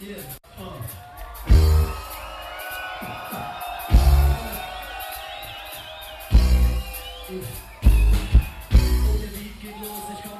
Und oh, der Beat geht los, ich komm.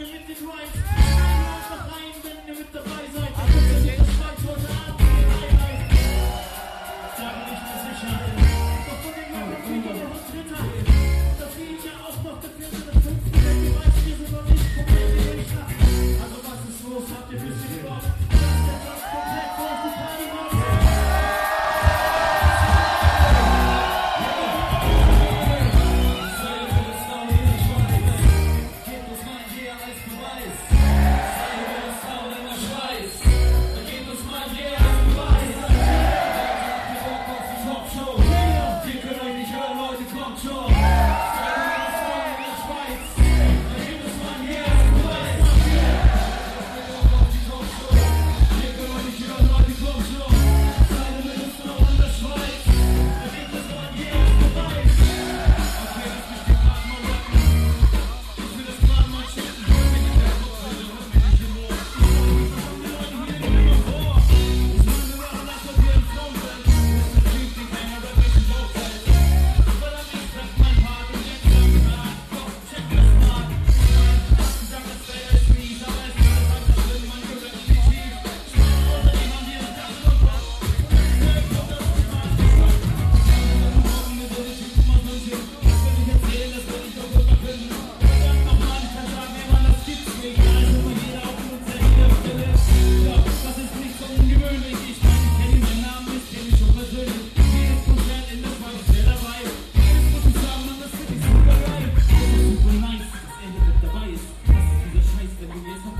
mit den Rhymes. Mit der Rhymes, mit der Thank you.